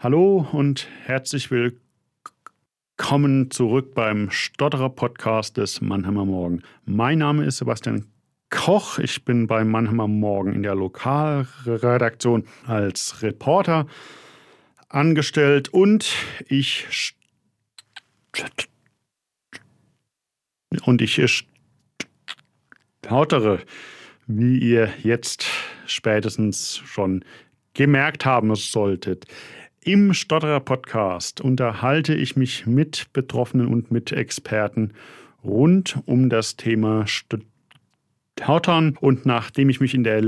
Hallo und herzlich willkommen zurück beim Stotterer Podcast des Mannheimer Morgen. Mein Name ist Sebastian Koch. Ich bin beim Mannheimer Morgen in der Lokalredaktion als Reporter angestellt und ich und ich stottere, wie ihr jetzt spätestens schon gemerkt haben solltet. Im Stotterer Podcast unterhalte ich mich mit Betroffenen und mit Experten rund um das Thema Stottern. Und nachdem ich mich in der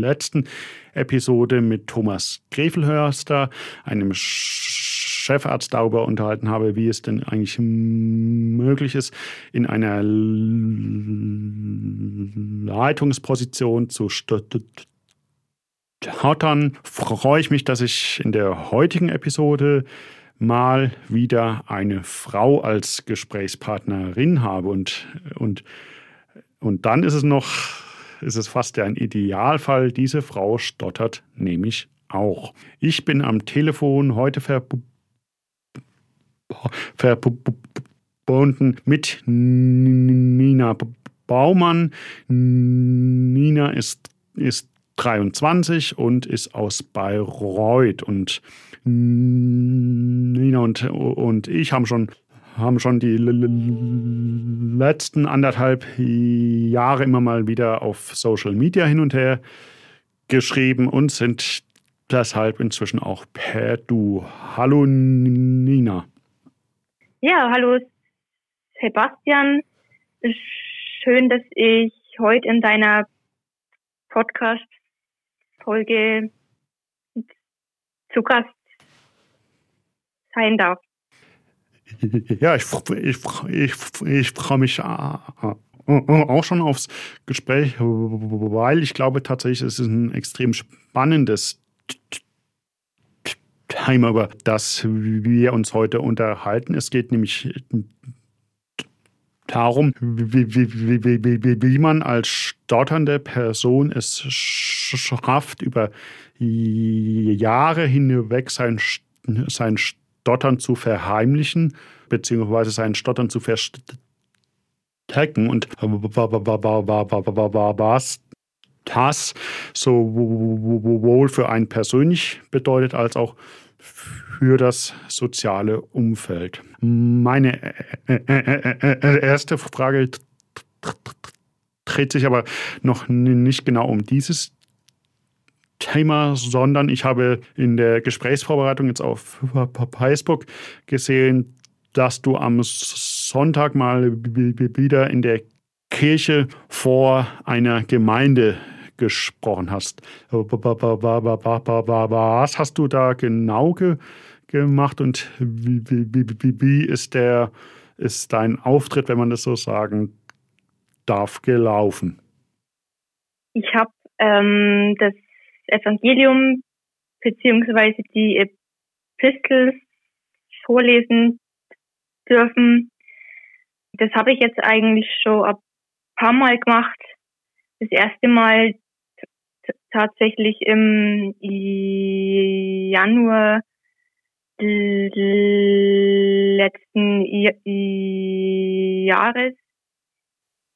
letzten Episode mit Thomas Grefelhörster, einem Chefarzt darüber unterhalten habe, wie es denn eigentlich möglich ist, in einer Leitungsposition zu stottern, freue ich mich, dass ich in der heutigen Episode mal wieder eine Frau als Gesprächspartnerin habe und, und, und dann ist es noch, ist es fast ein Idealfall, diese Frau stottert nämlich auch. Ich bin am Telefon heute verbunden mit Nina Baumann. Nina ist, ist 23 und ist aus Bayreuth. Und Nina und, und ich haben schon, haben schon die letzten anderthalb Jahre immer mal wieder auf Social Media hin und her geschrieben und sind deshalb inzwischen auch per Du. Hallo Nina. Ja, hallo Sebastian. Schön, dass ich heute in deiner Podcast-Folge zu Gast sein darf. Ja, ich, ich, ich, ich freue mich äh, auch schon aufs Gespräch, weil ich glaube tatsächlich, es ist ein extrem spannendes Thema, über das wir uns heute unterhalten. Es geht nämlich darum, wie, wie, wie, wie, man als stotternde Person es schafft, über Jahre hinweg sein, sein Stottern zu verheimlichen, beziehungsweise sein Stottern zu verstecken. Und was das sowohl für einen persönlich bedeutet, als auch für das soziale Umfeld. Meine erste Frage dreht sich aber noch nicht genau um dieses Thema, sondern ich habe in der Gesprächsvorbereitung jetzt auf Facebook gesehen, dass du am Sonntag mal wieder in der Kirche vor einer Gemeinde gesprochen hast. Was hast du da genau ge gemacht und wie, wie, wie, wie ist, der, ist dein Auftritt, wenn man das so sagen darf, gelaufen? Ich habe ähm, das Evangelium beziehungsweise die Epistel vorlesen dürfen. Das habe ich jetzt eigentlich schon ein paar Mal gemacht. Das erste Mal tatsächlich im Januar letzten Jahres.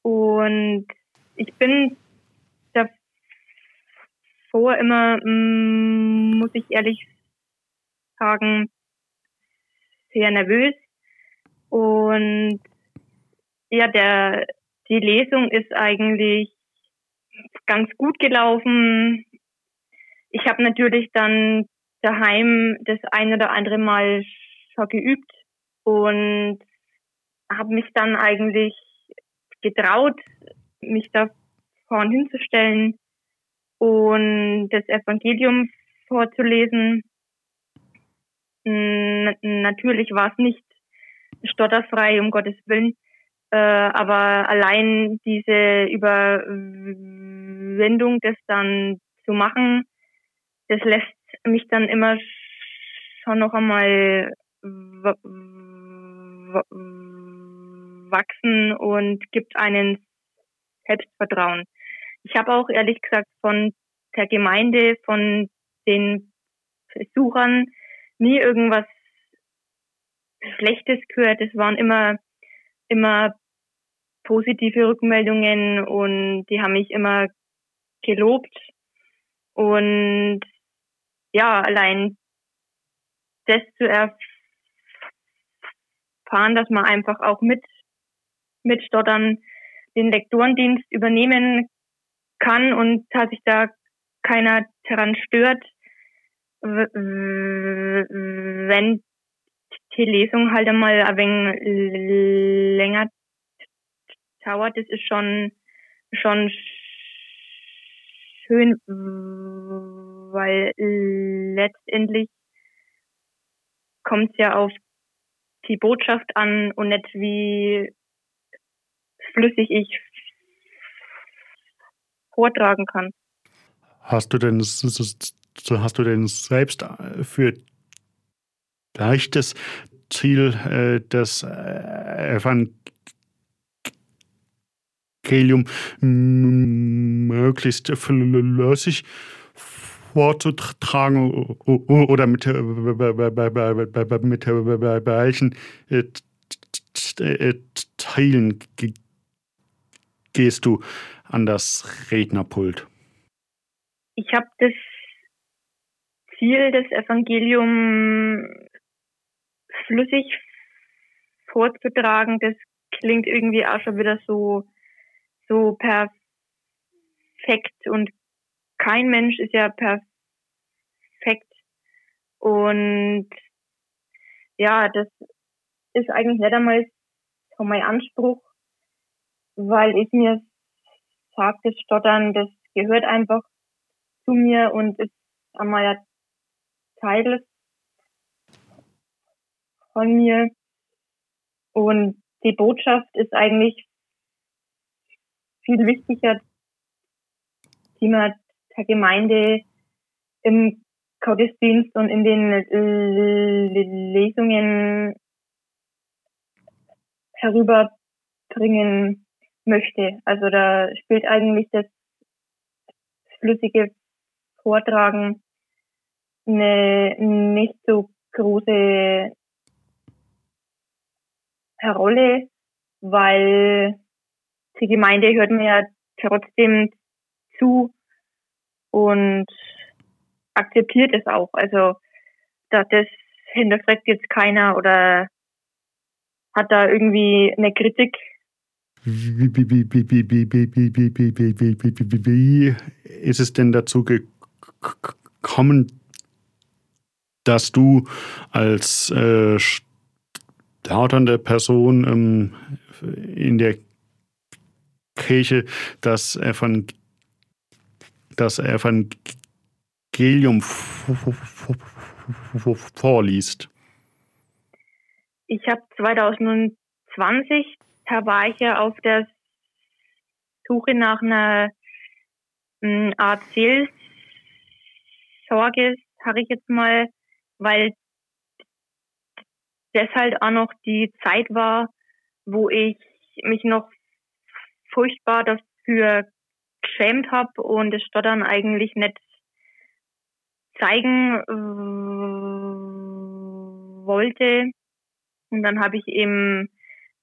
Und ich bin davor immer, mm, muss ich ehrlich sagen, sehr nervös. Und ja, der, die Lesung ist eigentlich ganz gut gelaufen. Ich habe natürlich dann daheim das ein oder andere Mal schon geübt und habe mich dann eigentlich getraut, mich da vorn hinzustellen und das Evangelium vorzulesen. Natürlich war es nicht stotterfrei, um Gottes Willen, äh, aber allein diese Überwindung, das dann zu machen, das lässt mich dann immer schon noch einmal wachsen und gibt einen Selbstvertrauen. Ich habe auch ehrlich gesagt von der Gemeinde, von den Besuchern nie irgendwas Schlechtes gehört. Es waren immer, immer positive Rückmeldungen und die haben mich immer gelobt. Und ja, allein das zu erfahren, dass man einfach auch mit, mit Stottern den Lektorendienst übernehmen kann und dass sich da keiner daran stört, wenn die Lesung halt einmal ein wenig länger dauert, das ist schon, schon schön, weil letztendlich kommt es ja auf die Botschaft an und nicht wie flüssig ich vortragen kann. Hast du denn, hast du denn selbst für leichtes Ziel äh, das äh, Evangelium möglichst flüssig vorzutragen oder mit, mit welchen Teilen gehst du an das Rednerpult? Ich habe das Ziel, das Evangelium flüssig vorzutragen, das klingt irgendwie auch schon wieder so, so perfekt und kein Mensch ist ja perfekt. Und ja, das ist eigentlich nicht einmal so mein Anspruch, weil ich mir das Stottern, das gehört einfach zu mir und ist einmal ein Teil von mir. Und die Botschaft ist eigentlich viel wichtiger, die man der Gemeinde im Gottesdienst und in den Lesungen herüberbringen möchte. Also da spielt eigentlich das flüssige Vortragen eine nicht so große Rolle, weil die Gemeinde hört mir ja trotzdem zu und akzeptiert es auch. Also da, das hinterfragt jetzt keiner oder hat da irgendwie eine Kritik. Wie ist es denn dazu gekommen, dass du als äh, stauternde Person ähm, in der Kirche das, Evangel das Evangelium vorliest? Ich habe 2020 da war ich ja auf der Suche nach einer hm, Art Seelsorge, sage ich jetzt mal, weil deshalb auch noch die Zeit war, wo ich mich noch furchtbar dafür geschämt habe und das Stottern eigentlich nicht zeigen wollte. Und dann habe ich eben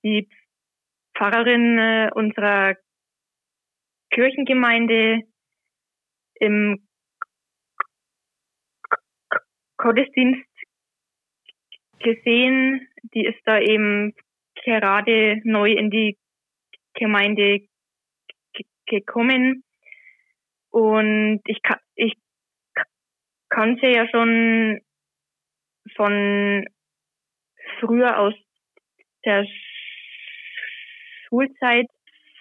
die Pfarrerin äh, unserer Kirchengemeinde im Gottesdienst gesehen. Die ist da eben gerade neu in die Gemeinde gekommen. Und ich, ich kannte ja schon von früher aus der Schulzeit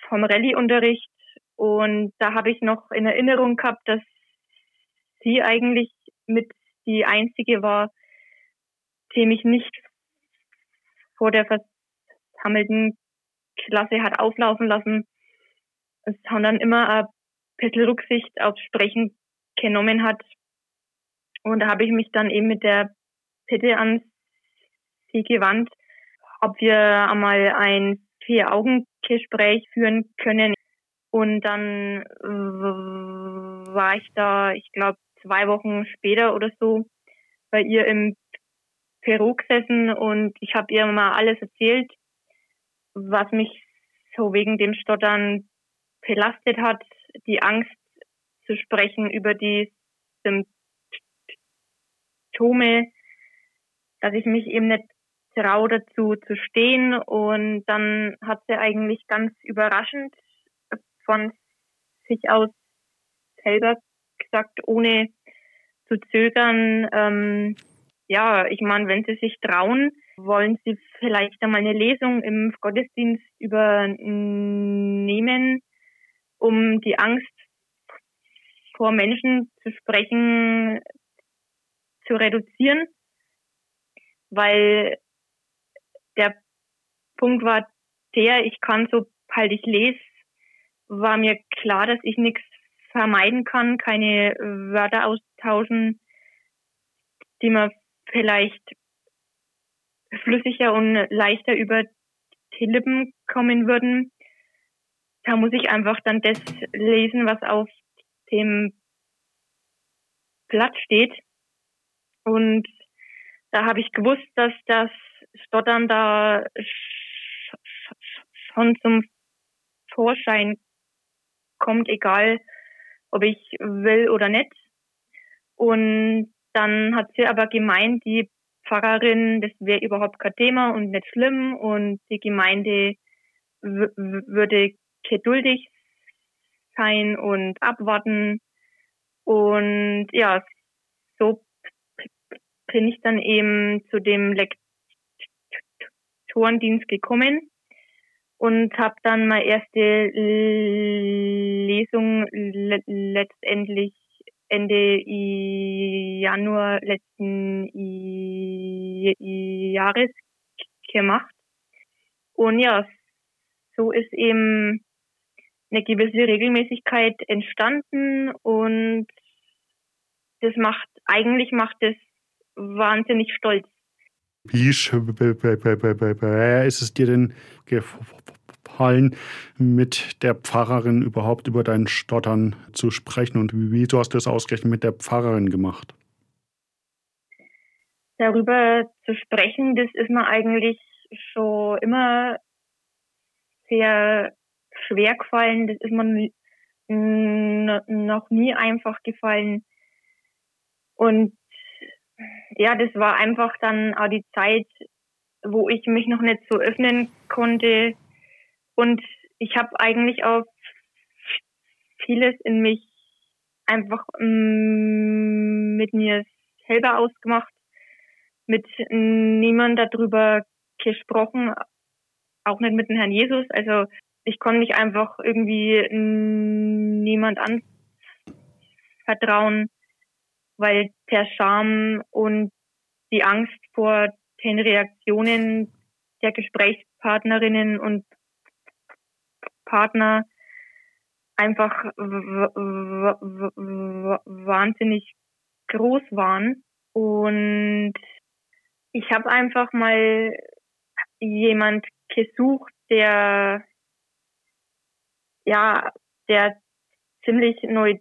vom Rallye-Unterricht. Und da habe ich noch in Erinnerung gehabt, dass sie eigentlich mit die einzige war, die mich nicht vor der versammelten Klasse hat auflaufen lassen. Dann immer ein bisschen Rücksicht aufs Sprechen genommen hat. Und da habe ich mich dann eben mit der Bitte an sie gewandt, ob wir einmal ein Vier-Augen-Gespräch führen können. Und dann war ich da, ich glaube, zwei Wochen später oder so, bei ihr im Peru gesessen und ich habe ihr mal alles erzählt, was mich so wegen dem Stottern belastet hat, die Angst zu sprechen über die Symptome, dass ich mich eben nicht traue dazu zu stehen. Und dann hat sie eigentlich ganz überraschend von sich aus selber gesagt, ohne zu zögern, ähm, ja, ich meine, wenn Sie sich trauen, wollen Sie vielleicht einmal eine Lesung im Gottesdienst übernehmen, um die Angst vor Menschen zu sprechen zu reduzieren, weil Punkt war der, ich kann so halt ich lese, war mir klar, dass ich nichts vermeiden kann, keine Wörter austauschen, die man vielleicht flüssiger und leichter über die Lippen kommen würden. Da muss ich einfach dann das lesen, was auf dem Blatt steht. Und da habe ich gewusst, dass das Stottern da schon zum Vorschein kommt, egal ob ich will oder nicht. Und dann hat sie aber gemeint, die Pfarrerin, das wäre überhaupt kein Thema und nicht schlimm und die Gemeinde würde geduldig sein und abwarten. Und ja, so bin ich dann eben zu dem Lektorendienst gekommen und habe dann meine erste Lesung letztendlich Ende Januar letzten Jahres gemacht. Und ja, so ist eben eine gewisse Regelmäßigkeit entstanden und das macht, eigentlich macht es wahnsinnig stolz. Wie ist es dir denn gefallen, mit der Pfarrerin überhaupt über dein Stottern zu sprechen und wieso hast du das ausgerechnet mit der Pfarrerin gemacht? Darüber zu sprechen, das ist mir eigentlich schon immer sehr schwer gefallen. Das ist mir noch nie einfach gefallen. Und ja, das war einfach dann auch die Zeit, wo ich mich noch nicht so öffnen konnte. Und ich habe eigentlich auch vieles in mich einfach mm, mit mir selber ausgemacht, mit niemand darüber gesprochen, auch nicht mit dem Herrn Jesus. Also ich konnte mich einfach irgendwie niemand anvertrauen weil der Scham und die Angst vor den Reaktionen der Gesprächspartnerinnen und Partner einfach wahnsinnig groß waren. Und ich habe einfach mal jemand gesucht, der ja, der ziemlich neu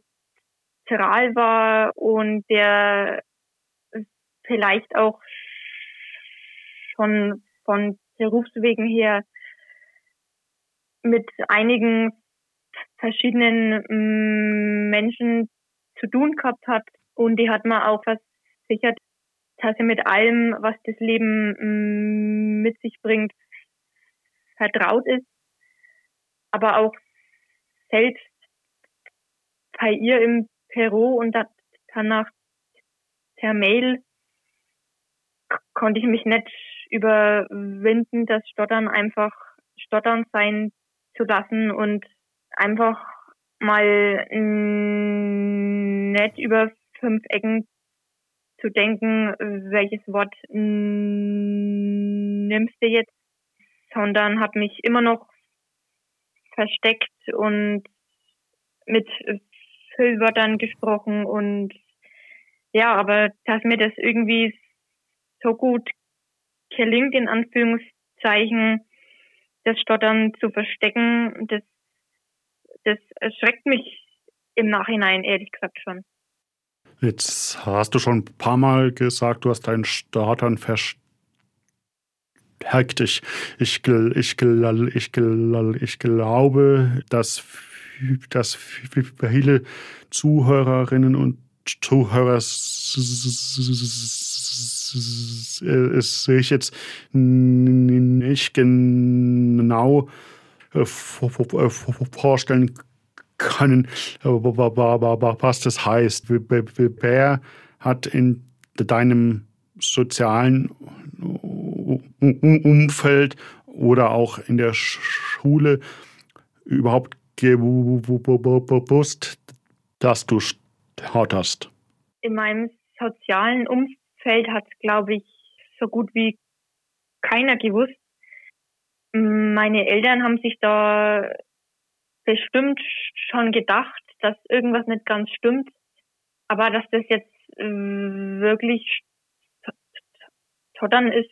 neutral war und der vielleicht auch schon von Berufswegen her mit einigen verschiedenen mm, Menschen zu tun gehabt hat. Und die hat mir auch versichert, dass er mit allem, was das Leben mm, mit sich bringt, vertraut ist, aber auch selbst bei ihr im Peru und danach per Mail konnte ich mich nicht überwinden, das Stottern einfach Stottern sein zu lassen und einfach mal nicht über fünf Ecken zu denken, welches Wort nimmst du jetzt, sondern habe mich immer noch versteckt und mit Füllwörtern gesprochen und ja, aber dass mir das irgendwie so gut gelingt, in Anführungszeichen, das Stottern zu verstecken, das, das erschreckt mich im Nachhinein, ehrlich gesagt schon. Jetzt hast du schon ein paar Mal gesagt, du hast deinen Startern verstärkt. Ich, ich, ich, ich, ich glaube, dass, dass viele Zuhörerinnen und Zuhörer es sich jetzt nicht genau vorstellen können, was das heißt. Wer hat in deinem sozialen Umfeld oder auch in der Schule überhaupt gewusst, dass du hast? In meinem sozialen Umfeld hat es, glaube ich, so gut wie keiner gewusst. Meine Eltern haben sich da bestimmt schon gedacht, dass irgendwas nicht ganz stimmt. Aber dass das jetzt äh, wirklich tottern ist,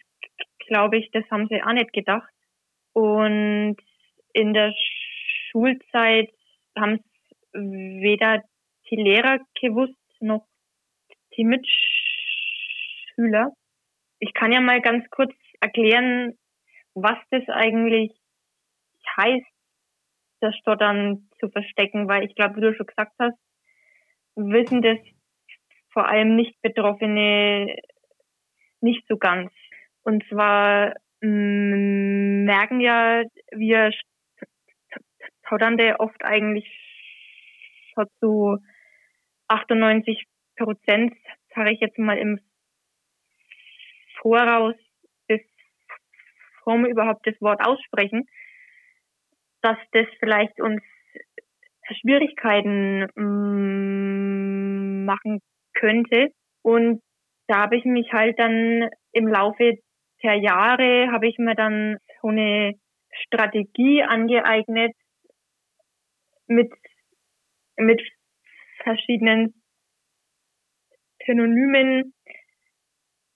glaube ich, das haben sie auch nicht gedacht. Und in der Schulzeit haben es weder die Lehrer gewusst noch die Mitschüler. Ich kann ja mal ganz kurz erklären, was das eigentlich heißt, das Stottern zu verstecken, weil ich glaube, wie du schon gesagt hast, wissen das vor allem nicht Betroffene nicht so ganz. Und zwar merken ja wir Stotternde oft eigentlich so zu 98 Prozent, sage ich jetzt mal im Voraus, bevor wir überhaupt das Wort aussprechen, dass das vielleicht uns Schwierigkeiten mm, machen könnte. Und da habe ich mich halt dann im Laufe der Jahre, habe ich mir dann so eine Strategie angeeignet mit, mit verschiedenen Synonymen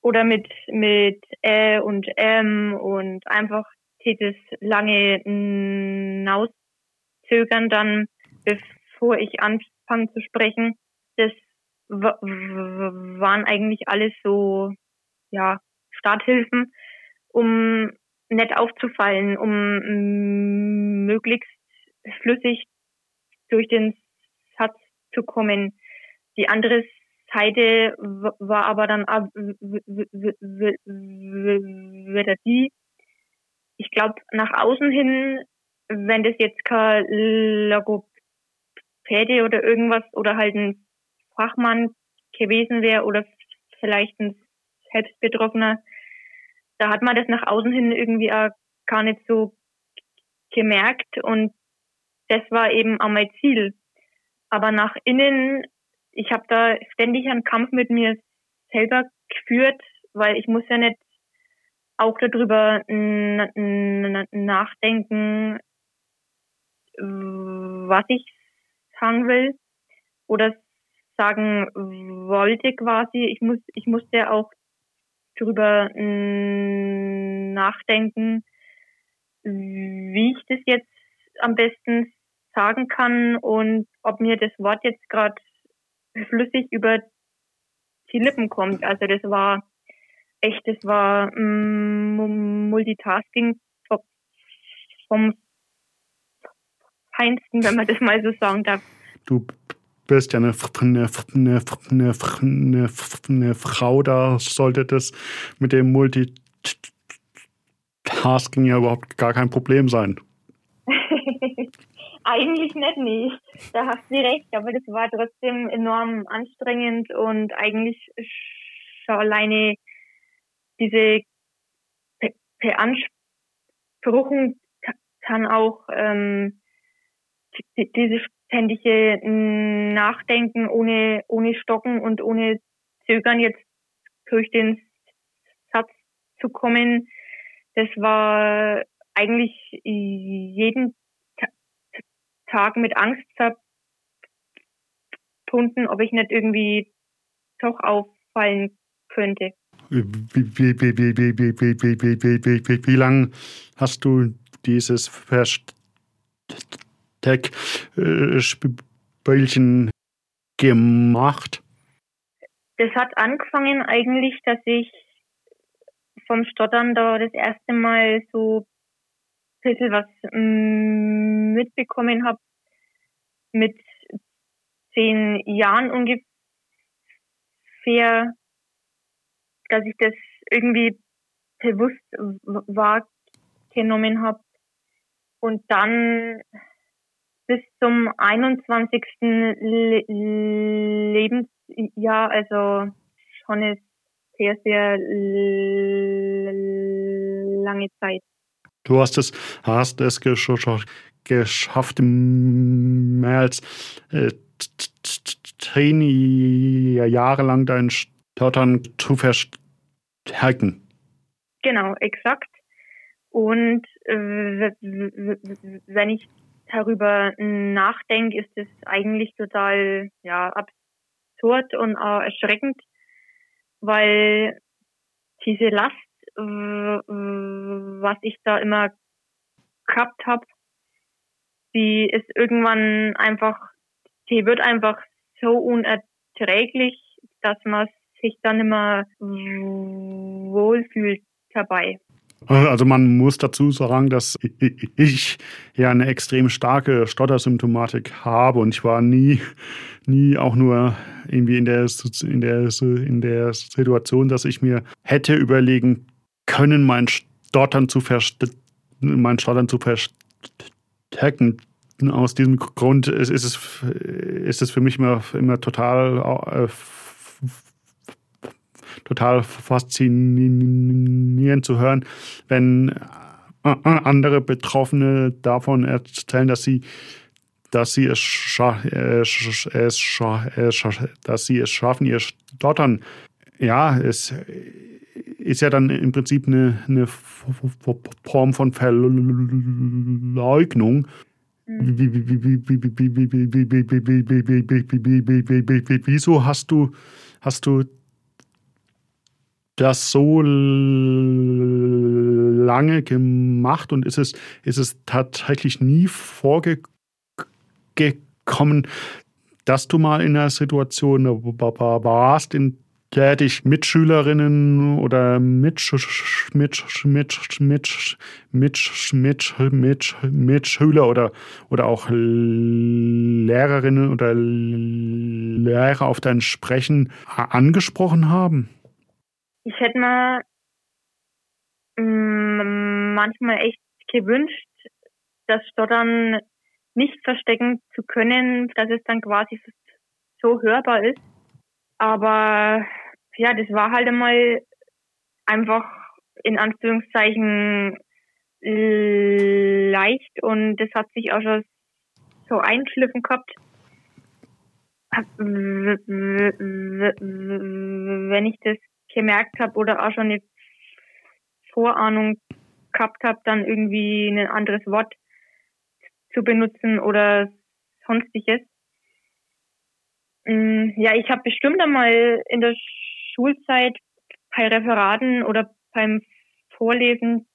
oder mit, mit Ä und M und einfach dieses lange Hinauszögern dann, bevor ich anfange zu sprechen, das waren eigentlich alles so, ja, Starthilfen, um nicht aufzufallen, um möglichst flüssig durch den Satz zu kommen. Die andere Seite war aber dann wieder die, ich glaube, nach außen hin, wenn das jetzt kein Logopäde oder irgendwas oder halt ein Fachmann gewesen wäre oder vielleicht ein Selbstbetroffener, da hat man das nach außen hin irgendwie auch gar nicht so gemerkt und das war eben auch mein Ziel. Aber nach innen, ich habe da ständig einen Kampf mit mir selber geführt, weil ich muss ja nicht auch darüber nachdenken, was ich sagen will oder sagen wollte quasi. Ich muss, ich musste auch darüber nachdenken, wie ich das jetzt am besten sagen kann und ob mir das Wort jetzt gerade flüssig über die Lippen kommt. Also das war echt, das war mm, Multitasking vom Feinsten, wenn man das mal so sagen darf. Du bist ja eine, eine, eine, eine, eine Frau, da sollte das mit dem Multitasking ja überhaupt gar kein Problem sein. Eigentlich nicht, nee. Da hast du recht, aber das war trotzdem enorm anstrengend und eigentlich schon alleine diese Beanspruchung kann auch ähm, diese ständige Nachdenken ohne, ohne Stocken und ohne Zögern jetzt durch den Satz zu kommen, das war eigentlich jeden Tag mit Angst verbunden, ob ich nicht irgendwie doch auffallen könnte. Wie, wie, wie, wie, wie, wie, wie, wie, wie, wie, wie, wie, wie lange hast du dieses Versteck-Spielchen gemacht? Das hat angefangen eigentlich, dass ich vom Stottern da das erste Mal so ein bisschen was mm, mitbekommen habe. Mit zehn Jahren ungefähr, dass ich das irgendwie bewusst wahrgenommen habe. Und dann bis zum 21. Le Lebensjahr, also schon eine sehr, sehr lange Zeit. Du hast es, hast es geschafft, mehr als äh, zehn Jahre lang dein Stottern zu verstärken. Genau, exakt. Und äh, wenn ich darüber nachdenke, ist es eigentlich total ja, absurd und auch erschreckend, weil diese Last, was ich da immer gehabt habe, die ist irgendwann einfach, die wird einfach so unerträglich, dass man sich dann immer wohlfühlt dabei. Also man muss dazu sagen, dass ich ja eine extrem starke Stottersymptomatik habe und ich war nie, nie auch nur irgendwie in der, in der, in der Situation, dass ich mir hätte überlegen können, mein Stottern zu, mein Stottern zu verstecken. Aus diesem Grund ist, es, ist es für mich immer, immer total äh, total faszinierend zu hören, wenn äh, äh, andere Betroffene davon erzählen, dass sie dass sie es, scha es, scha es scha dass sie es schaffen, ihr Stottern. Ja, es ist ja dann im Prinzip eine, eine Form von Verleugnung. Wieso hast du, hast du das so lange gemacht und ist es, ist es tatsächlich nie vorgekommen, dass du mal in einer Situation warst, in der dich Mitschülerinnen oder Mitsch, Mitsch, Mitsch, Mitsch, Mitsch, Mitsch, Mitsch, Mitschüler oder, oder auch Lehrerinnen oder Lehrer auf dein Sprechen angesprochen haben? ich hätte mir mm, manchmal echt gewünscht, das Stottern nicht verstecken zu können, dass es dann quasi so hörbar ist. Aber ja, das war halt einmal einfach in Anführungszeichen leicht und das hat sich auch schon so einschliffen gehabt. Wenn ich das gemerkt habe oder auch schon eine Vorahnung gehabt habe, dann irgendwie ein anderes Wort zu benutzen oder sonstiges. Mm, ja, ich habe bestimmt einmal in der Schulzeit bei Referaten oder beim Vorlesen,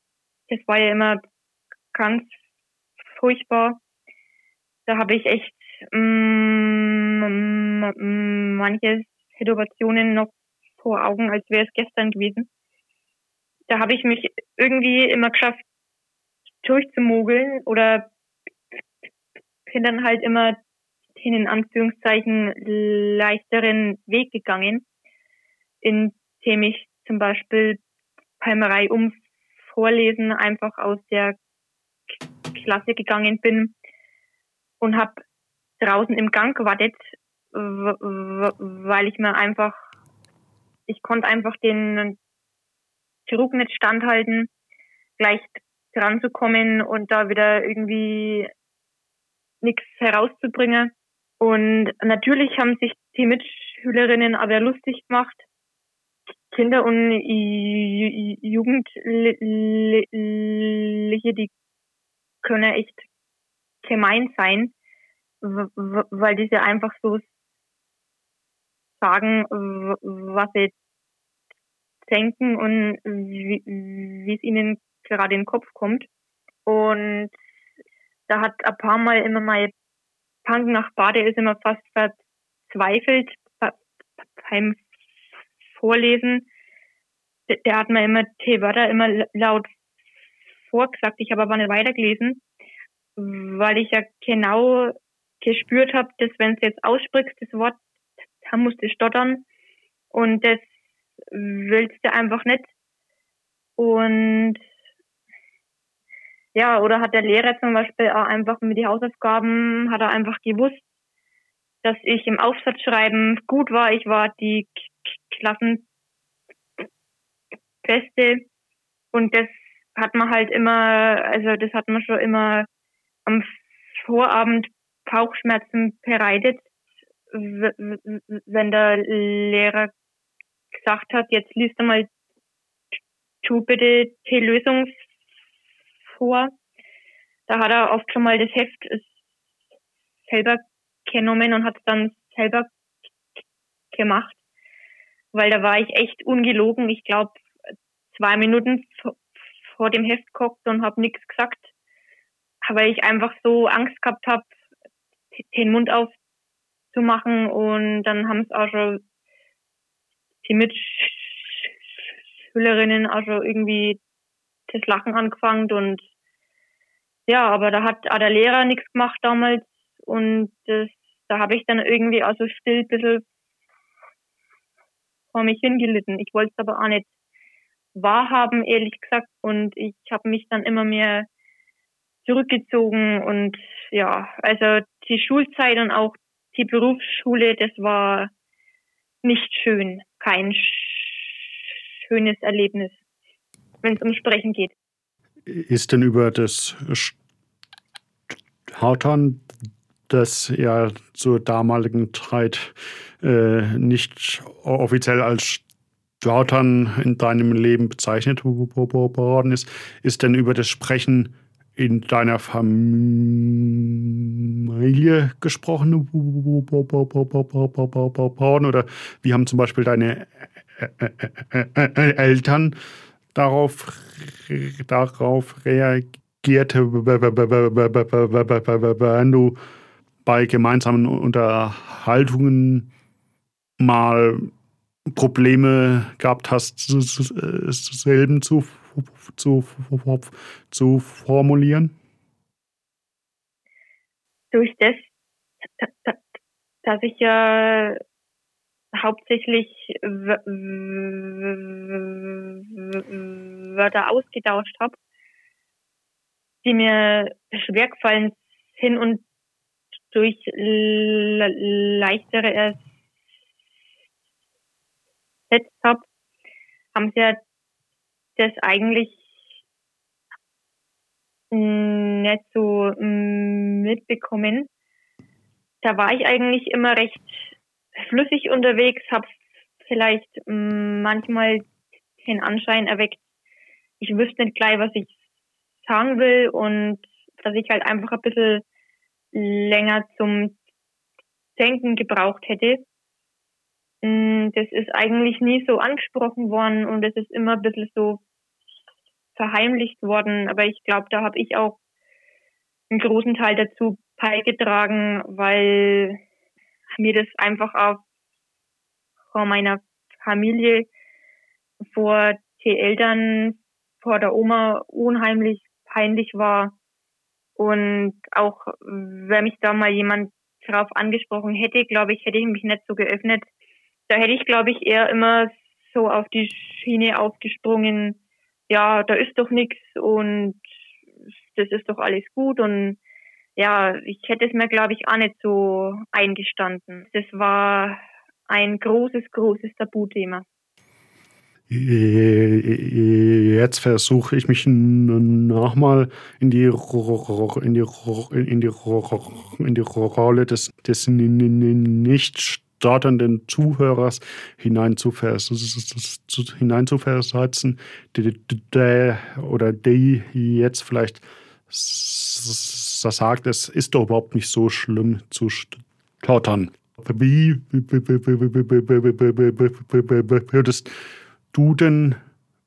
das war ja immer ganz furchtbar. Da habe ich echt mm, manche Situationen noch vor Augen, als wäre es gestern gewesen. Da habe ich mich irgendwie immer geschafft, durchzumogeln oder bin dann halt immer den in Anführungszeichen leichteren Weg gegangen, indem ich zum Beispiel beim um Vorlesen einfach aus der Klasse gegangen bin und habe draußen im Gang gewartet, weil ich mir einfach ich konnte einfach den Druck nicht standhalten, gleich dran zu kommen und da wieder irgendwie nichts herauszubringen. Und natürlich haben sich die Mitschülerinnen aber lustig gemacht. Kinder und Jugendliche, die können echt gemein sein, weil diese einfach so sagen, was sie denken und wie, es ihnen gerade in den Kopf kommt. Und da hat ein paar Mal immer mein Punk nach Bade ist immer fast verzweifelt beim vorlesen, der, hat mir immer die Wörter immer laut vorgesagt. Ich habe aber nicht weitergelesen, weil ich ja genau gespürt habe, dass wenn du jetzt aussprichst, das Wort, dann musst du stottern. Und das willst du einfach nicht. Und ja, oder hat der Lehrer zum Beispiel auch einfach mit die Hausaufgaben, hat er einfach gewusst, dass ich im Aufsatzschreiben gut war. Ich war die Klassenbeste. Und das hat man halt immer, also das hat man schon immer am Vorabend Bauchschmerzen bereitet, wenn der Lehrer gesagt hat, jetzt liest du mal tu bitte die Lösung vor. Da hat er oft schon mal das Heft selber genommen und hat es dann selber gemacht, weil da war ich echt ungelogen. Ich glaube, zwei Minuten vor dem Heft geguckt und habe nichts gesagt, weil ich einfach so Angst gehabt habe, den Mund aufzumachen und dann haben es auch schon die Mitschülerinnen auch schon irgendwie das Lachen angefangen und ja, aber da hat auch der Lehrer nichts gemacht damals und das, da habe ich dann irgendwie also still ein bisschen vor mich hingelitten. Ich wollte es aber auch nicht wahrhaben, ehrlich gesagt, und ich habe mich dann immer mehr zurückgezogen und ja, also die Schulzeit und auch die Berufsschule, das war nicht schön, kein schönes Erlebnis, wenn es um Sprechen geht. Ist denn über das Hautern, das ja zur damaligen Zeit äh, nicht offiziell als Hautern in deinem Leben bezeichnet worden ist, ist denn über das Sprechen in deiner Familie gesprochen worden? Oder wie haben zum Beispiel deine Eltern darauf, darauf reagiert, wenn du bei gemeinsamen Unterhaltungen mal Probleme gehabt hast, Silben zu zu, zu formulieren? Durch das, dass ich ja hauptsächlich Wörter ausgetauscht habe, die mir schwer gefallen sind und durch leichtere ersetzt habe, haben sie ja das eigentlich nicht so mitbekommen. Da war ich eigentlich immer recht flüssig unterwegs, habe vielleicht manchmal den Anschein erweckt, ich wüsste nicht gleich, was ich sagen will und dass ich halt einfach ein bisschen länger zum Denken gebraucht hätte. Das ist eigentlich nie so angesprochen worden und es ist immer ein bisschen so verheimlicht worden. Aber ich glaube, da habe ich auch einen großen Teil dazu beigetragen, weil mir das einfach auch vor meiner Familie, vor den Eltern, vor der Oma unheimlich peinlich war. Und auch wenn mich da mal jemand darauf angesprochen hätte, glaube ich, hätte ich mich nicht so geöffnet. Da hätte ich, glaube ich, eher immer so auf die Schiene aufgesprungen, ja, da ist doch nichts und das ist doch alles gut und ja, ich hätte es mir, glaube ich, auch nicht so eingestanden. Das war ein großes, großes Tabuthema. Jetzt versuche ich mich nochmal in die, in die, in die, in die Rolle des, des nicht startenden Zuhörers hineinzuversetzen, der oder die jetzt vielleicht sagt, es ist doch überhaupt nicht so schlimm zu stottern. Wie würdest du denn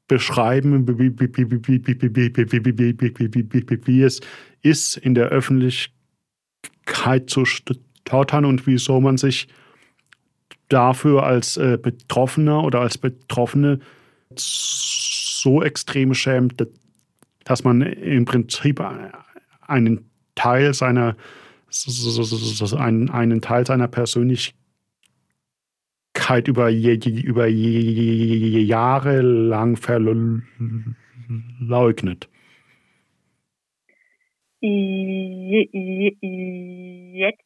beschreiben, wie es ist, in der Öffentlichkeit zu stottern und wieso man sich dafür als äh, Betroffener oder als Betroffene so extrem schämt, dass man im Prinzip einen Teil seiner einen, einen Teil seiner Persönlichkeit über, über Jahre lang verleugnet. Jetzt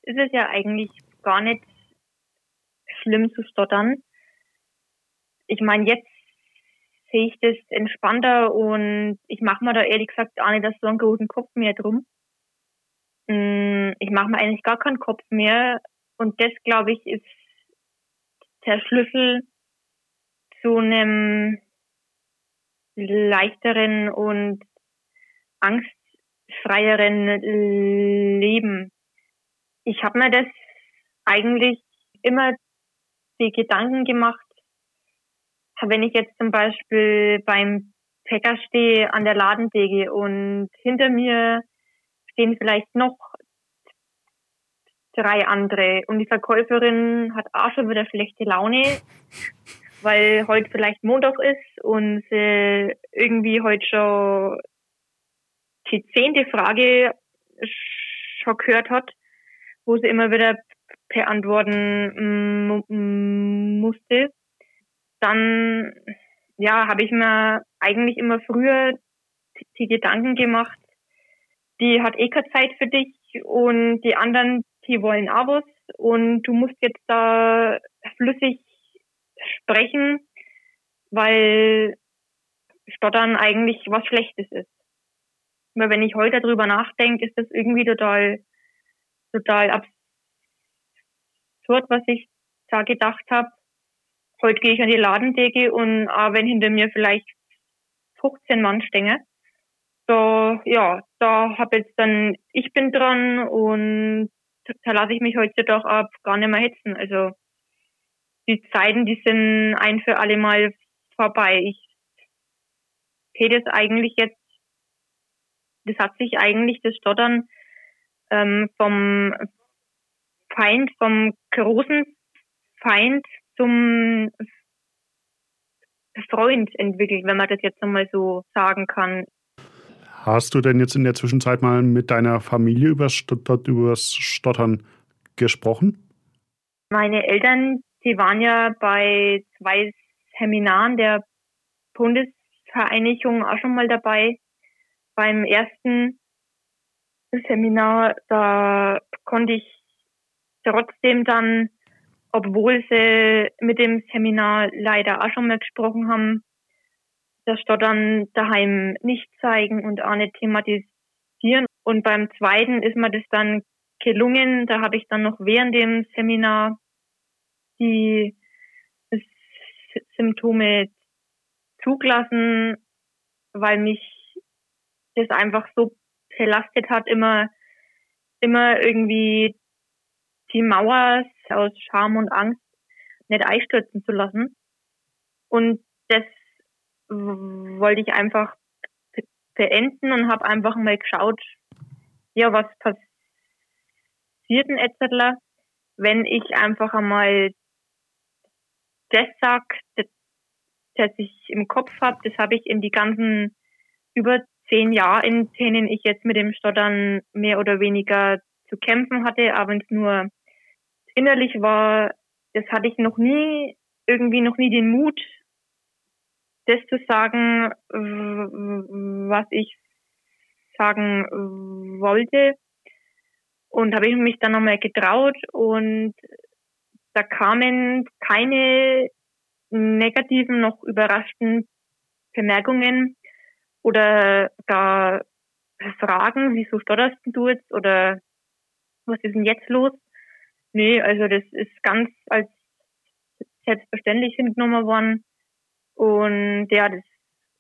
ist es ja eigentlich gar nicht schlimm zu stottern. Ich meine, jetzt sehe ich das entspannter und ich mache mir da ehrlich gesagt auch nicht so einen großen Kopf mehr drum. Mm, ich mache mir eigentlich gar keinen Kopf mehr und das, glaube ich, ist der Schlüssel zu einem leichteren und angstfreieren Leben. Ich habe mir das eigentlich immer die Gedanken gemacht, wenn ich jetzt zum Beispiel beim Bäcker stehe an der Ladentheke und hinter mir stehen vielleicht noch drei andere und die Verkäuferin hat auch schon wieder schlechte Laune, weil heute vielleicht Montag ist und sie irgendwie heute schon die zehnte Frage schon gehört hat, wo sie immer wieder beantworten musste dann ja, habe ich mir eigentlich immer früher die Gedanken gemacht, die hat eh keine Zeit für dich und die anderen, die wollen auch was und du musst jetzt da flüssig sprechen, weil Stottern eigentlich was Schlechtes ist. Aber wenn ich heute darüber nachdenke, ist das irgendwie total, total absurd, was ich da gedacht habe heute gehe ich an die Ladendecke und auch wenn hinter mir vielleicht 15 Mann stehen, da, ja, da habe jetzt dann, ich bin dran und da lasse ich mich heute doch auch gar nicht mehr hetzen. Also die Zeiten, die sind ein für alle Mal vorbei. Ich hätte es eigentlich jetzt, das hat sich eigentlich das Stottern ähm, vom Feind, vom großen Feind zum Freund entwickelt, wenn man das jetzt nochmal so sagen kann. Hast du denn jetzt in der Zwischenzeit mal mit deiner Familie über das Stottern gesprochen? Meine Eltern, die waren ja bei zwei Seminaren der Bundesvereinigung auch schon mal dabei. Beim ersten Seminar, da konnte ich trotzdem dann obwohl sie mit dem Seminar leider auch schon mal gesprochen haben, das Stottern daheim nicht zeigen und auch nicht thematisieren. Und beim zweiten ist mir das dann gelungen. Da habe ich dann noch während dem Seminar die Symptome zugelassen, weil mich das einfach so belastet hat, immer, immer irgendwie die Mauer aus Scham und Angst nicht einstürzen zu lassen. Und das wollte ich einfach beenden und habe einfach mal geschaut, ja, was passiert denn etc., wenn ich einfach einmal das sag, das, das ich im Kopf habe, das habe ich in die ganzen über zehn Jahre, in denen ich jetzt mit dem Stottern mehr oder weniger zu kämpfen hatte, aber es nur innerlich war, das hatte ich noch nie, irgendwie noch nie den Mut, das zu sagen, was ich sagen wollte. Und habe ich mich dann nochmal getraut und da kamen keine negativen noch überraschten Bemerkungen oder gar Fragen, wieso stotterst du jetzt oder was ist denn jetzt los? Nee, also das ist ganz als selbstverständlich hingenommen worden. Und ja, das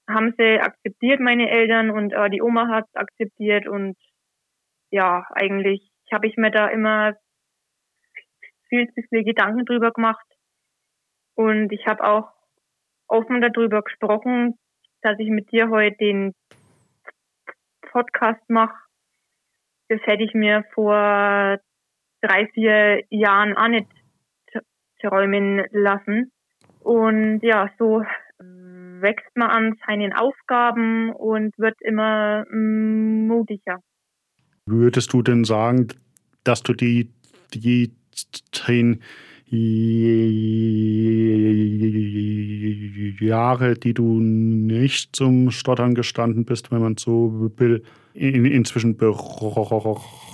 haben sie akzeptiert, meine Eltern, und äh, die Oma hat akzeptiert. Und ja, eigentlich habe ich mir da immer viel zu viele Gedanken drüber gemacht. Und ich habe auch offen darüber gesprochen, dass ich mit dir heute den Podcast mache. Das hätte ich mir vor drei, vier Jahren auch nicht träumen lassen. Und ja, so wächst man an seinen Aufgaben und wird immer mutiger. Würdest du denn sagen, dass du die, die zehn Jahre, die du nicht zum Stottern gestanden bist, wenn man so will, in, inzwischen bereust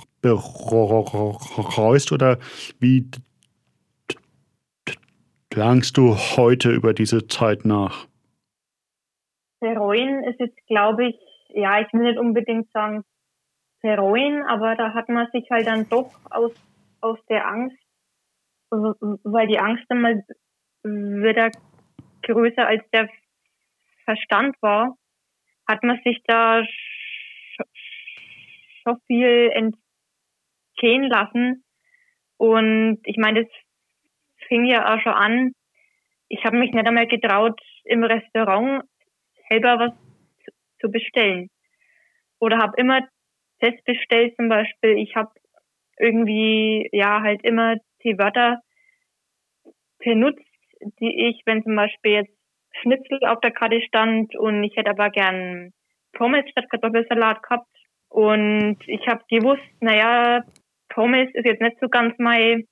oder wie langst du heute über diese Zeit nach? Bereuen ist jetzt, glaube ich, ja, ich will nicht unbedingt sagen bereuen, aber da hat man sich halt dann doch aus, aus der Angst, weil die Angst einmal wieder größer als der Verstand war, hat man sich da schon viel entgehen lassen. Und ich meine, das fing ja auch schon an. Ich habe mich nicht einmal getraut, im Restaurant selber was zu bestellen. Oder habe immer festgestellt zum Beispiel, ich habe irgendwie ja halt immer die Wörter benutzt, die ich, wenn zum Beispiel jetzt Schnitzel auf der Karte stand und ich hätte aber gern Pommes statt Kartoffelsalat gehabt und ich habe gewusst, naja, Pommes ist jetzt nicht so ganz mein,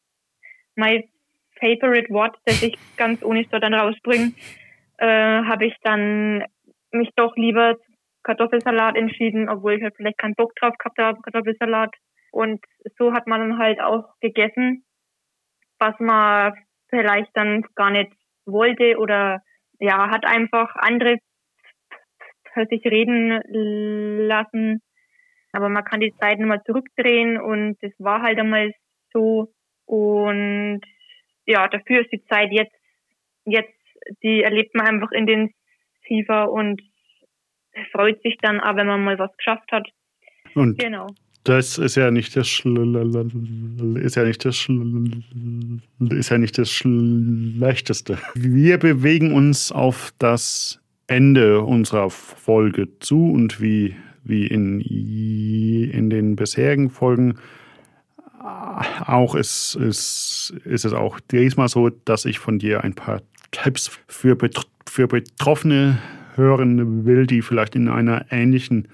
mein favorite Wort, das ich ganz ohne Stottern rausbringe, äh, habe ich dann mich doch lieber Kartoffelsalat entschieden, obwohl ich halt vielleicht keinen Bock drauf gehabt habe, Kartoffelsalat. Und so hat man dann halt auch gegessen, was man vielleicht dann gar nicht wollte oder ja, hat einfach andere für sich reden lassen. Aber man kann die Zeit nochmal zurückdrehen und das war halt einmal so. Und ja, dafür ist die Zeit jetzt, jetzt, die erlebt man einfach intensiver und freut sich dann auch, wenn man mal was geschafft hat. Und genau. Das ist ja nicht das ist ja nicht das ist ja nicht das schlechteste. Wir bewegen uns auf das Ende unserer Folge zu und wie wie in in den bisherigen Folgen auch ist, ist, ist es auch diesmal so, dass ich von dir ein paar Tipps für, für Betroffene hören will, die vielleicht in einer ähnlichen,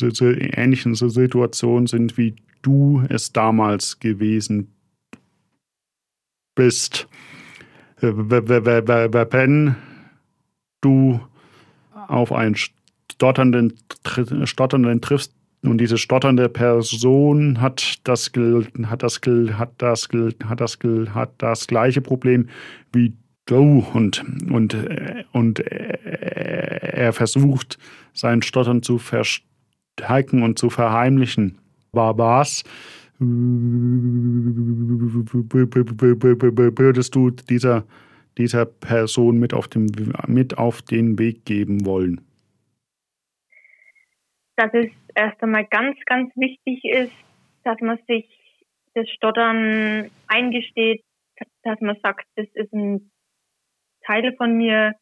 ähnlichen Situation sind, wie du es damals gewesen bist. Wenn du auf einen Stotternden, Stotternden triffst und diese stotternde Person hat das, hat das, hat das, hat das, hat das gleiche Problem wie du und, und, und er versucht, sein Stottern zu verstärken und zu verheimlichen. War was? Würdest du dieser, dieser Person mit auf, dem, mit auf den Weg geben wollen? Dass es erst einmal ganz, ganz wichtig ist, dass man sich das Stottern eingesteht, dass man sagt, das ist ein Teil von mir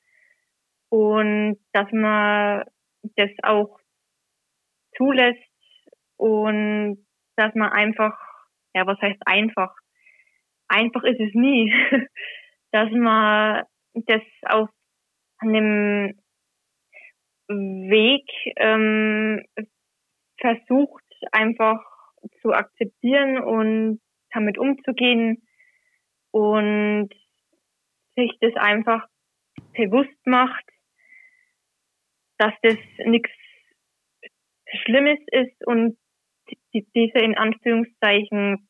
und dass man das auch zulässt und dass man einfach, ja, was heißt einfach? Einfach ist es nie, dass man das auf einem Weg ähm, versucht einfach zu akzeptieren und damit umzugehen und sich das einfach bewusst macht, dass das nichts Schlimmes ist und dieser in Anführungszeichen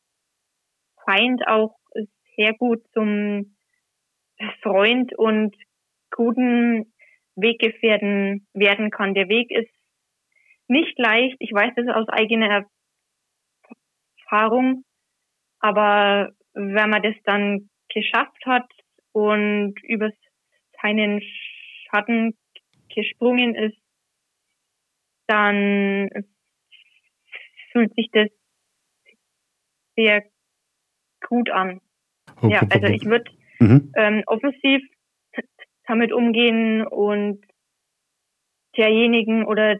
Feind auch sehr gut zum Freund und guten Weggefährten werden kann. Der Weg ist nicht leicht. Ich weiß das aus eigener Erfahrung. Aber wenn man das dann geschafft hat und über seinen Schatten gesprungen ist, dann fühlt sich das sehr gut an. Ja, also ich würde mhm. ähm, offensiv damit umgehen und derjenigen oder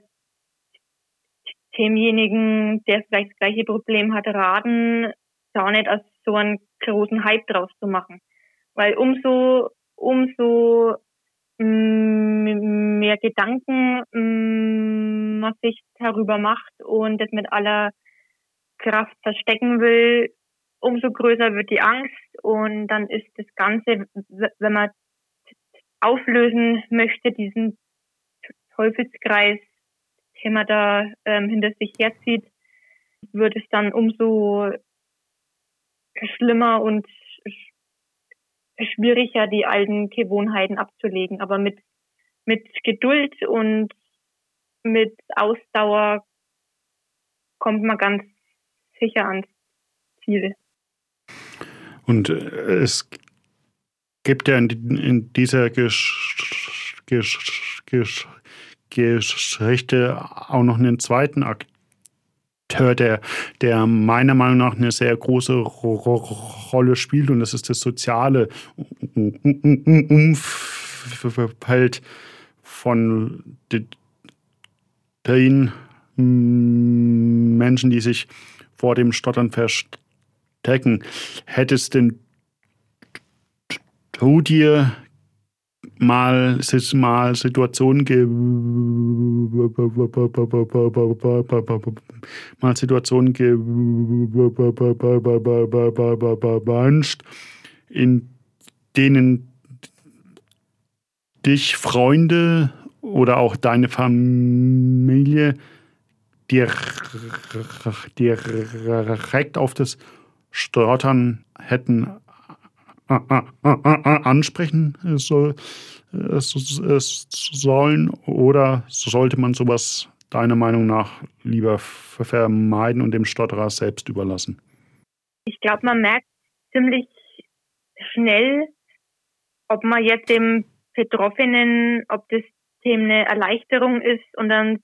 demjenigen, der vielleicht das gleiche Problem hat, raten, da nicht aus so einen großen Hype draus zu machen. Weil umso, umso mehr Gedanken man sich darüber macht und das mit aller Kraft verstecken will, umso größer wird die Angst und dann ist das Ganze, wenn man auflösen möchte, diesen Teufelskreis, den man da ähm, hinter sich herzieht, wird es dann umso schlimmer und schwieriger, die alten Gewohnheiten abzulegen. Aber mit, mit Geduld und mit Ausdauer kommt man ganz sicher ans Ziel. Und äh, es gibt ja in, in dieser Gesch Gesch Gesch Geschichte auch noch einen zweiten Akteur, der, der meiner Meinung nach eine sehr große Rolle spielt und das ist das soziale Umfeld von den Menschen, die sich vor dem Stottern verstecken. Hättest denn du dir mal, mal Situationen mal Situationen gewünscht, in denen dich Freunde oder auch deine Familie direkt auf das Stottern hätten ansprechen soll, sollen oder sollte man sowas deiner Meinung nach lieber vermeiden und dem Stotterer selbst überlassen? Ich glaube, man merkt ziemlich schnell, ob man jetzt dem Betroffenen, ob das dem eine Erleichterung ist und dann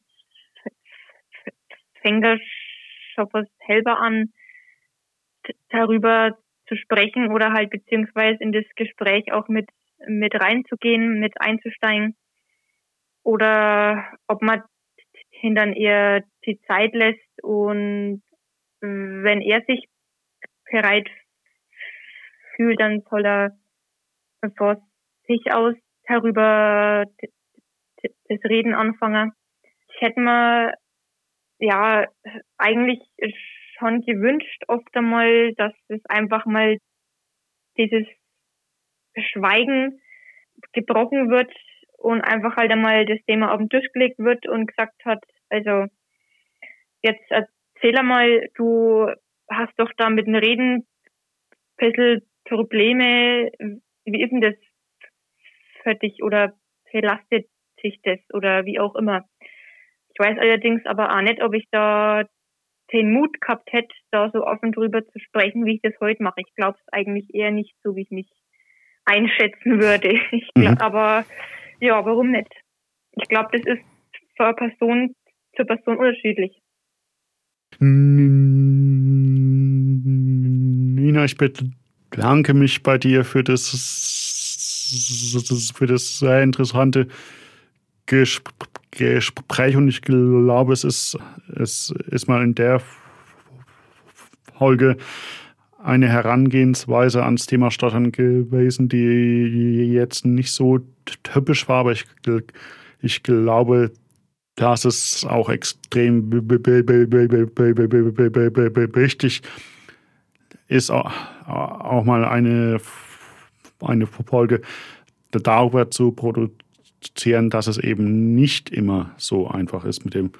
fängt er schon was selber an, darüber zu sprechen oder halt beziehungsweise in das Gespräch auch mit, mit reinzugehen, mit einzusteigen. Oder ob man ihn dann eher die Zeit lässt und wenn er sich bereit fühlt, dann soll er von sich aus darüber das Reden anfangen. Ich hätte mir ja eigentlich schon gewünscht oft einmal, dass es einfach mal dieses Schweigen gebrochen wird und einfach halt einmal das Thema auf den Tisch gelegt wird und gesagt hat, also jetzt erzähl einmal, du hast doch da mit dem Reden ein bisschen Probleme, wie ist denn das für dich oder belastet sich das oder wie auch immer. Ich weiß allerdings aber auch nicht, ob ich da den Mut gehabt hätte, da so offen drüber zu sprechen, wie ich das heute mache. Ich glaube es eigentlich eher nicht so, wie ich mich einschätzen würde. Glaub, mhm. Aber ja, warum nicht? Ich glaube, das ist von Person zu Person unterschiedlich. Nina, ich bedanke mich bei dir für das, für das sehr interessante Gespräch und ich glaube, es ist, es ist mal in der Folge eine Herangehensweise ans Thema Stottern gewesen, die jetzt nicht so typisch war, aber ich, ich glaube, dass es auch extrem wichtig ist, auch mal eine, eine Folge darüber zu produzieren, dass es eben nicht immer so einfach ist mit dem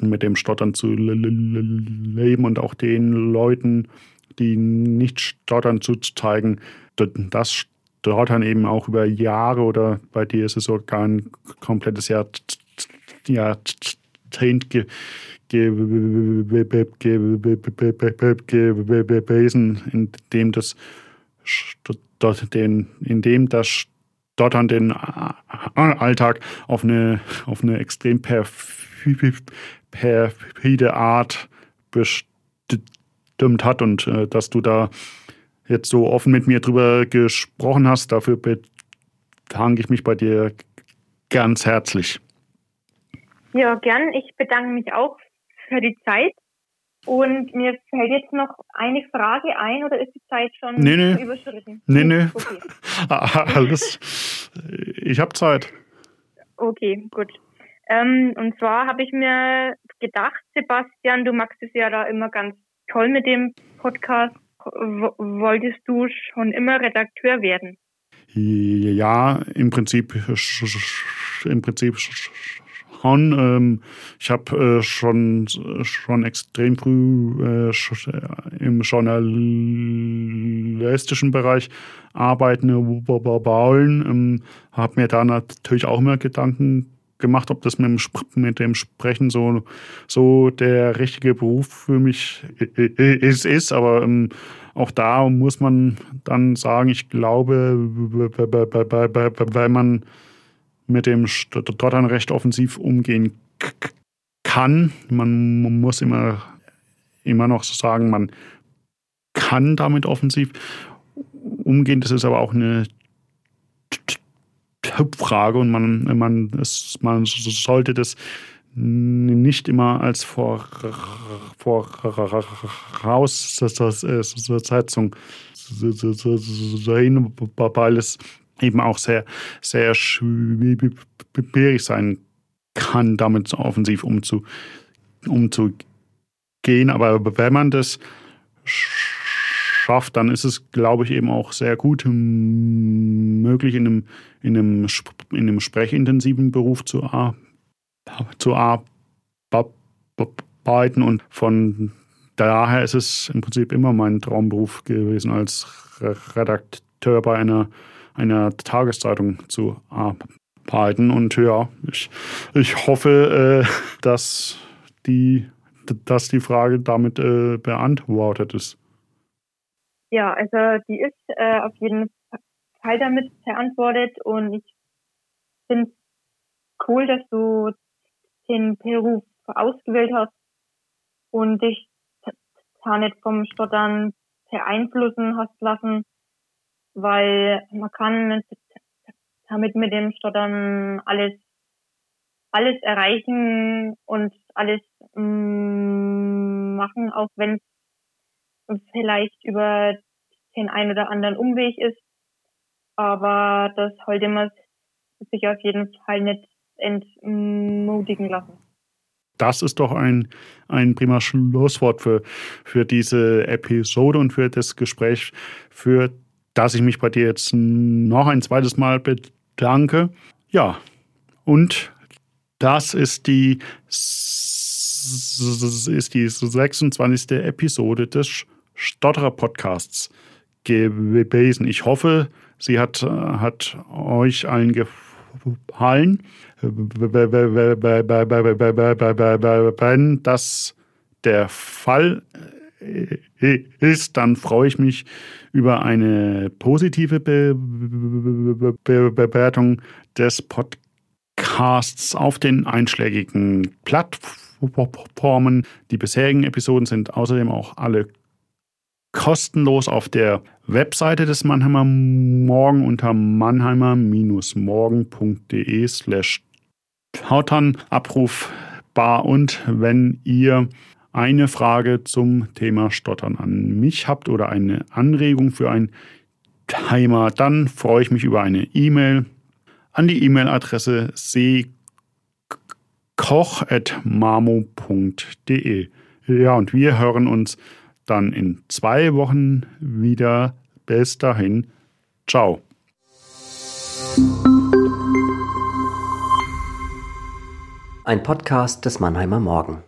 mit dem Stottern zu leben und auch den Leuten, die nicht stottern, zu zeigen, das Stottern eben auch über Jahre oder bei dir ist es sogar ein komplettes Jahr, Jahrzehnt gewesen, in das in dem das Stottern den Alltag auf eine, auf eine extrem perfide Art bestimmt hat und äh, dass du da jetzt so offen mit mir drüber gesprochen hast. Dafür bedanke ich mich bei dir ganz herzlich. Ja, gern. Ich bedanke mich auch für die Zeit Und mir fällt jetzt noch eine Frage ein oder ist die Zeit schon nee, nee. überschritten? Nee, nee. Okay. Alles. Ich habe Zeit. Okay, gut. Ähm, und zwar habe ich mir gedacht, Sebastian, du magst es ja da immer ganz toll mit dem Podcast. Wolltest du schon immer Redakteur werden? Ja, im Prinzip, im Prinzip schon. Ähm, ich habe äh, schon, schon extrem früh äh, im journalistischen Bereich arbeiten wollen. Ähm, habe mir da natürlich auch immer Gedanken gemacht, ob das mit dem, mit dem Sprechen so, so der richtige Beruf für mich ist. ist. Aber ähm, auch da muss man dann sagen, ich glaube, weil man mit dem Stottern recht offensiv umgehen kann. Man muss immer, immer noch so sagen, man kann damit offensiv umgehen. Das ist aber auch eine Frage und man, man, es, man sollte das nicht immer als Voraussetzung sehen, weil es eben auch sehr, sehr schwierig sein kann, damit offensiv umzu, umzugehen. Aber wenn man das schafft, dann ist es, glaube ich, eben auch sehr gut möglich, in einem, in einem, in einem sprechintensiven Beruf zu, zu arbeiten. Und von daher ist es im Prinzip immer mein Traumberuf gewesen, als Redakteur bei einer einer Tageszeitung zu arbeiten. Und ja, ich, ich hoffe, äh, dass, die, dass die Frage damit äh, beantwortet ist. Ja, also die ist äh, auf jeden Fall damit beantwortet und ich finde es cool, dass du den Beruf ausgewählt hast und dich da nicht vom Stottern beeinflussen hast lassen weil man kann damit mit dem Stottern alles alles erreichen und alles mm, machen, auch wenn es vielleicht über den einen oder anderen Umweg ist. Aber das sollte man sich auf jeden Fall nicht entmutigen lassen. Das ist doch ein, ein prima Schlusswort für, für diese Episode und für das Gespräch, für dass ich mich bei dir jetzt noch ein zweites Mal bedanke. Ja, und das ist die, ist die 26. Episode des Stotterer Podcasts gewesen. Ich hoffe, sie hat, hat euch allen gefallen. Wenn das der Fall ist, dann freue ich mich über eine positive Be Be Bewertung des Podcasts auf den einschlägigen Plattformen. Die bisherigen Episoden sind außerdem auch alle kostenlos auf der Webseite des Mannheimer Morgen unter mannheimer-morgen.de slash abrufbar und wenn ihr eine Frage zum Thema Stottern an mich habt oder eine Anregung für ein Timer, dann freue ich mich über eine E-Mail an die E-Mail-Adresse seekoch.mamo.de. Ja, und wir hören uns dann in zwei Wochen wieder. Bis dahin, ciao. Ein Podcast des Mannheimer Morgen.